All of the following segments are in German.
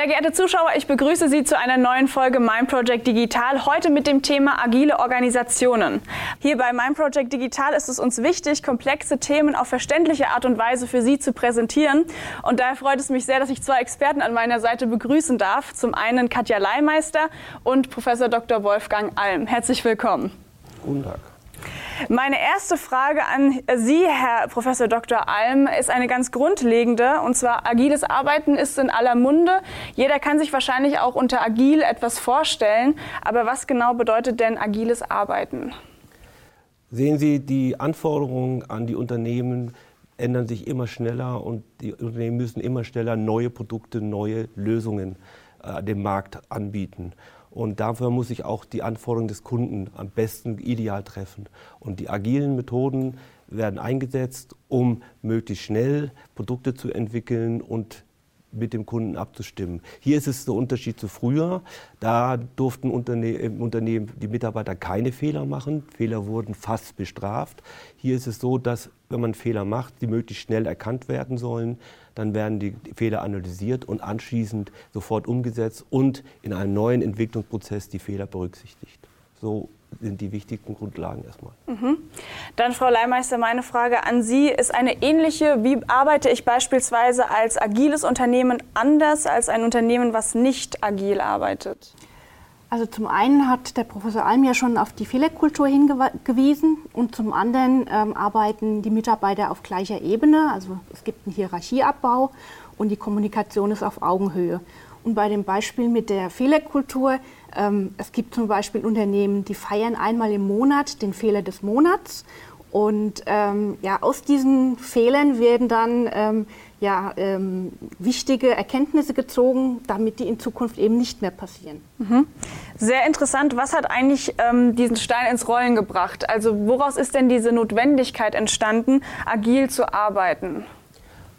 Sehr geehrte Zuschauer, ich begrüße Sie zu einer neuen Folge Mein Project Digital, heute mit dem Thema agile Organisationen. Hier bei Mein Project Digital ist es uns wichtig, komplexe Themen auf verständliche Art und Weise für Sie zu präsentieren. Und daher freut es mich sehr, dass ich zwei Experten an meiner Seite begrüßen darf. Zum einen Katja Leimeister und Professor Dr. Wolfgang Alm. Herzlich willkommen. Guten Tag. Meine erste Frage an Sie, Herr Professor Dr. Alm, ist eine ganz grundlegende. Und zwar, agiles Arbeiten ist in aller Munde. Jeder kann sich wahrscheinlich auch unter agil etwas vorstellen. Aber was genau bedeutet denn agiles Arbeiten? Sehen Sie, die Anforderungen an die Unternehmen ändern sich immer schneller und die Unternehmen müssen immer schneller neue Produkte, neue Lösungen äh, dem Markt anbieten. Und dafür muss ich auch die Anforderungen des Kunden am besten ideal treffen. Und die agilen Methoden werden eingesetzt, um möglichst schnell Produkte zu entwickeln und mit dem Kunden abzustimmen. Hier ist es der Unterschied zu früher. Da durften Unterne im Unternehmen die Mitarbeiter keine Fehler machen. Fehler wurden fast bestraft. Hier ist es so, dass wenn man Fehler macht, die möglichst schnell erkannt werden sollen. Dann werden die Fehler analysiert und anschließend sofort umgesetzt und in einem neuen Entwicklungsprozess die Fehler berücksichtigt. So sind die wichtigsten Grundlagen erstmal. Mhm. Dann, Frau Leimeister, meine Frage an Sie ist eine ähnliche. Wie arbeite ich beispielsweise als agiles Unternehmen anders als ein Unternehmen, was nicht agil arbeitet? Also zum einen hat der Professor Alm ja schon auf die Fehlerkultur hingewiesen und zum anderen ähm, arbeiten die Mitarbeiter auf gleicher Ebene. Also es gibt einen Hierarchieabbau und die Kommunikation ist auf Augenhöhe. Und bei dem Beispiel mit der Fehlerkultur, ähm, es gibt zum Beispiel Unternehmen, die feiern einmal im Monat den Fehler des Monats. Und ähm, ja, aus diesen Fehlern werden dann ähm, ja, ähm, wichtige Erkenntnisse gezogen, damit die in Zukunft eben nicht mehr passieren. Mhm. Sehr interessant. Was hat eigentlich ähm, diesen Stein ins Rollen gebracht? Also woraus ist denn diese Notwendigkeit entstanden, agil zu arbeiten?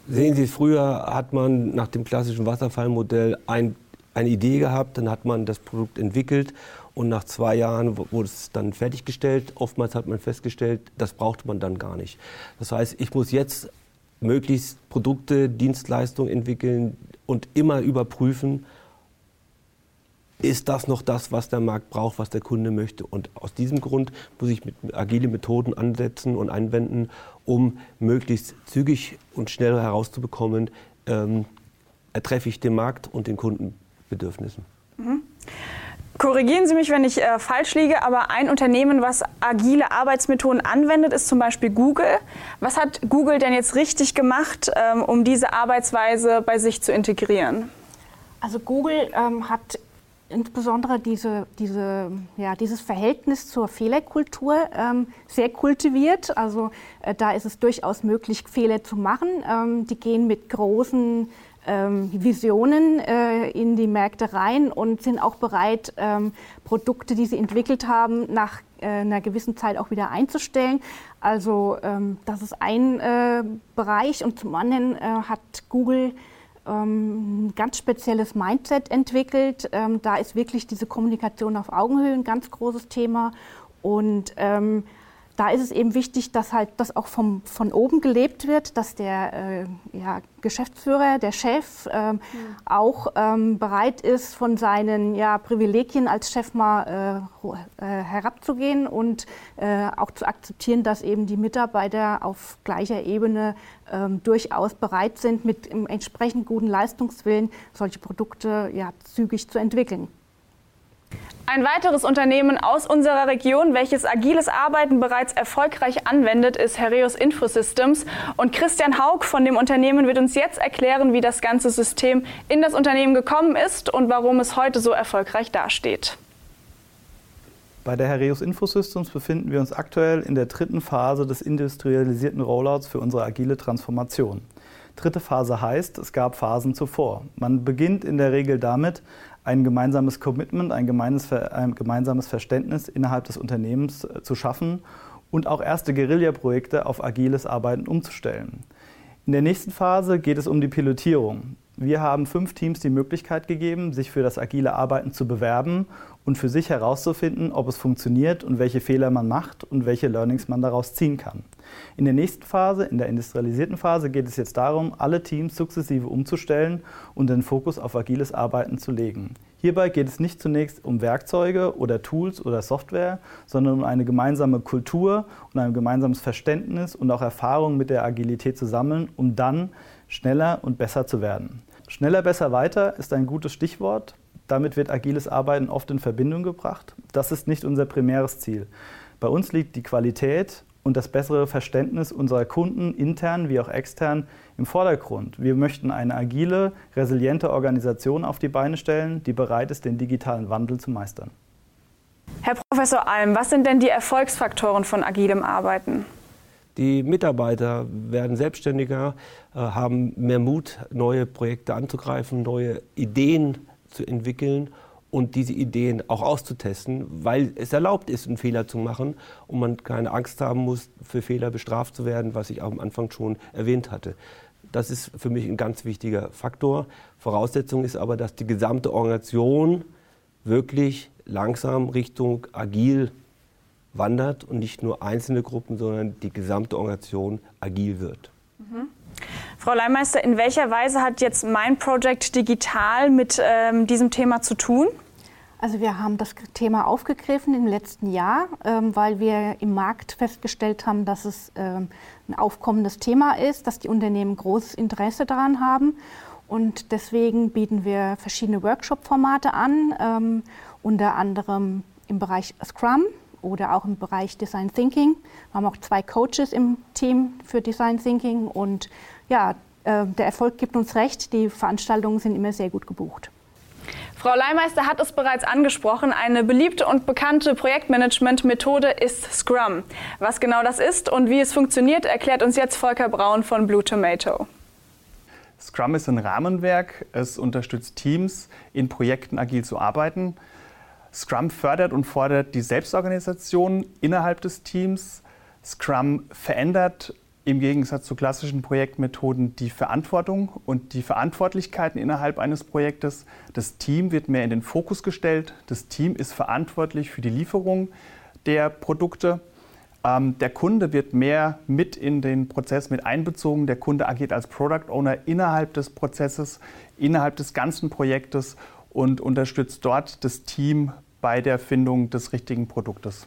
Sehen Sie, früher hat man nach dem klassischen Wasserfallmodell ein, eine Idee gehabt, dann hat man das Produkt entwickelt und nach zwei Jahren wurde es dann fertiggestellt. Oftmals hat man festgestellt, das brauchte man dann gar nicht. Das heißt, ich muss jetzt möglichst Produkte, Dienstleistungen entwickeln und immer überprüfen, ist das noch das, was der Markt braucht, was der Kunde möchte. Und aus diesem Grund muss ich mit agile Methoden ansetzen und anwenden, um möglichst zügig und schnell herauszubekommen, ähm, ertreffe ich den Markt und den Kundenbedürfnissen. Mhm. Korrigieren Sie mich, wenn ich äh, falsch liege, aber ein Unternehmen, was agile Arbeitsmethoden anwendet, ist zum Beispiel Google. Was hat Google denn jetzt richtig gemacht, ähm, um diese Arbeitsweise bei sich zu integrieren? Also Google ähm, hat insbesondere diese, diese, ja, dieses Verhältnis zur Fehlerkultur ähm, sehr kultiviert. Also äh, da ist es durchaus möglich, Fehler zu machen. Ähm, die gehen mit großen Visionen äh, in die Märkte rein und sind auch bereit, ähm, Produkte, die sie entwickelt haben, nach äh, einer gewissen Zeit auch wieder einzustellen. Also ähm, das ist ein äh, Bereich und zum anderen hat Google ähm, ein ganz spezielles Mindset entwickelt. Ähm, da ist wirklich diese Kommunikation auf Augenhöhe ein ganz großes Thema. Und ähm, da ist es eben wichtig, dass halt das auch vom, von oben gelebt wird, dass der äh, ja, Geschäftsführer, der Chef ähm, ja. auch ähm, bereit ist, von seinen ja, Privilegien als Chef mal äh, äh, herabzugehen und äh, auch zu akzeptieren, dass eben die Mitarbeiter auf gleicher Ebene ähm, durchaus bereit sind, mit entsprechend guten Leistungswillen solche Produkte ja, zügig zu entwickeln. Ein weiteres Unternehmen aus unserer Region, welches agiles Arbeiten bereits erfolgreich anwendet, ist Herreus Infosystems. Und Christian Haug von dem Unternehmen wird uns jetzt erklären, wie das ganze System in das Unternehmen gekommen ist und warum es heute so erfolgreich dasteht. Bei der Herreus Infosystems befinden wir uns aktuell in der dritten Phase des industrialisierten Rollouts für unsere agile Transformation. Dritte Phase heißt, es gab Phasen zuvor. Man beginnt in der Regel damit, ein gemeinsames Commitment, ein, ein gemeinsames Verständnis innerhalb des Unternehmens äh, zu schaffen und auch erste Guerilla-Projekte auf agiles Arbeiten umzustellen. In der nächsten Phase geht es um die Pilotierung. Wir haben fünf Teams die Möglichkeit gegeben, sich für das agile Arbeiten zu bewerben und für sich herauszufinden, ob es funktioniert und welche Fehler man macht und welche Learnings man daraus ziehen kann. In der nächsten Phase, in der industrialisierten Phase, geht es jetzt darum, alle Teams sukzessive umzustellen und den Fokus auf agiles Arbeiten zu legen. Hierbei geht es nicht zunächst um Werkzeuge oder Tools oder Software, sondern um eine gemeinsame Kultur und ein gemeinsames Verständnis und auch Erfahrung mit der Agilität zu sammeln, um dann schneller und besser zu werden. Schneller, besser, weiter ist ein gutes Stichwort. Damit wird agiles Arbeiten oft in Verbindung gebracht. Das ist nicht unser primäres Ziel. Bei uns liegt die Qualität und das bessere Verständnis unserer Kunden intern wie auch extern im Vordergrund. Wir möchten eine agile, resiliente Organisation auf die Beine stellen, die bereit ist, den digitalen Wandel zu meistern. Herr Professor Alm, was sind denn die Erfolgsfaktoren von agilem Arbeiten? Die Mitarbeiter werden selbstständiger, äh, haben mehr Mut, neue Projekte anzugreifen, neue Ideen zu entwickeln und diese Ideen auch auszutesten, weil es erlaubt ist, einen Fehler zu machen und man keine Angst haben muss, für Fehler bestraft zu werden, was ich am Anfang schon erwähnt hatte. Das ist für mich ein ganz wichtiger Faktor. Voraussetzung ist aber, dass die gesamte Organisation wirklich langsam Richtung agil wandert und nicht nur einzelne Gruppen, sondern die gesamte Organisation agil wird. Mhm. Frau Leimeister, in welcher Weise hat jetzt mein Project Digital mit ähm, diesem Thema zu tun? Also wir haben das Thema aufgegriffen im letzten Jahr, ähm, weil wir im Markt festgestellt haben, dass es ähm, ein aufkommendes Thema ist, dass die Unternehmen großes Interesse daran haben. Und deswegen bieten wir verschiedene Workshop-Formate an, ähm, unter anderem im Bereich Scrum oder auch im Bereich Design Thinking. Wir haben auch zwei Coaches im Team für Design Thinking und ja, äh, der Erfolg gibt uns recht, die Veranstaltungen sind immer sehr gut gebucht. Frau Leimeister hat es bereits angesprochen. Eine beliebte und bekannte Projektmanagement-Methode ist Scrum. Was genau das ist und wie es funktioniert, erklärt uns jetzt Volker Braun von Blue Tomato. Scrum ist ein Rahmenwerk. Es unterstützt Teams, in Projekten agil zu arbeiten. Scrum fördert und fordert die Selbstorganisation innerhalb des Teams. Scrum verändert im Gegensatz zu klassischen Projektmethoden die Verantwortung und die Verantwortlichkeiten innerhalb eines Projektes. Das Team wird mehr in den Fokus gestellt. Das Team ist verantwortlich für die Lieferung der Produkte. Ähm, der Kunde wird mehr mit in den Prozess mit einbezogen. Der Kunde agiert als Product Owner innerhalb des Prozesses, innerhalb des ganzen Projektes und unterstützt dort das Team bei der Findung des richtigen Produktes.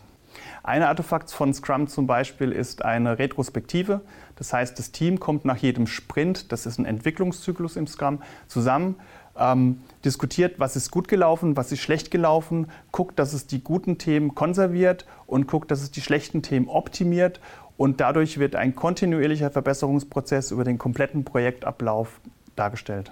Ein Artefakt von Scrum zum Beispiel ist eine Retrospektive. Das heißt, das Team kommt nach jedem Sprint, das ist ein Entwicklungszyklus im Scrum, zusammen, ähm, diskutiert, was ist gut gelaufen, was ist schlecht gelaufen, guckt, dass es die guten Themen konserviert und guckt, dass es die schlechten Themen optimiert. Und dadurch wird ein kontinuierlicher Verbesserungsprozess über den kompletten Projektablauf dargestellt.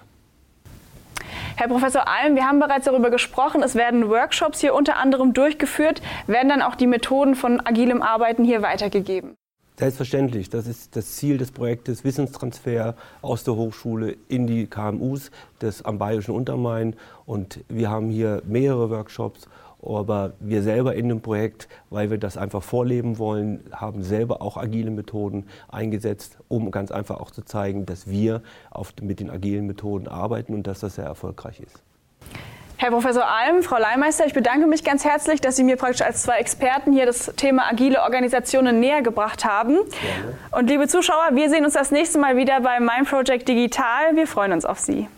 Herr Professor Alm, wir haben bereits darüber gesprochen, es werden Workshops hier unter anderem durchgeführt. Werden dann auch die Methoden von agilem Arbeiten hier weitergegeben? Selbstverständlich. Das ist das Ziel des Projektes Wissenstransfer aus der Hochschule in die KMUs des am Bayerischen Untermain. Und wir haben hier mehrere Workshops aber wir selber in dem Projekt, weil wir das einfach vorleben wollen, haben selber auch agile Methoden eingesetzt, um ganz einfach auch zu zeigen, dass wir auf, mit den agilen Methoden arbeiten und dass das sehr erfolgreich ist. Herr Professor Alm, Frau Leimeister, ich bedanke mich ganz herzlich, dass Sie mir praktisch als zwei Experten hier das Thema agile Organisationen näher gebracht haben. Gerne. Und liebe Zuschauer, wir sehen uns das nächste Mal wieder bei Mein Project Digital. Wir freuen uns auf Sie.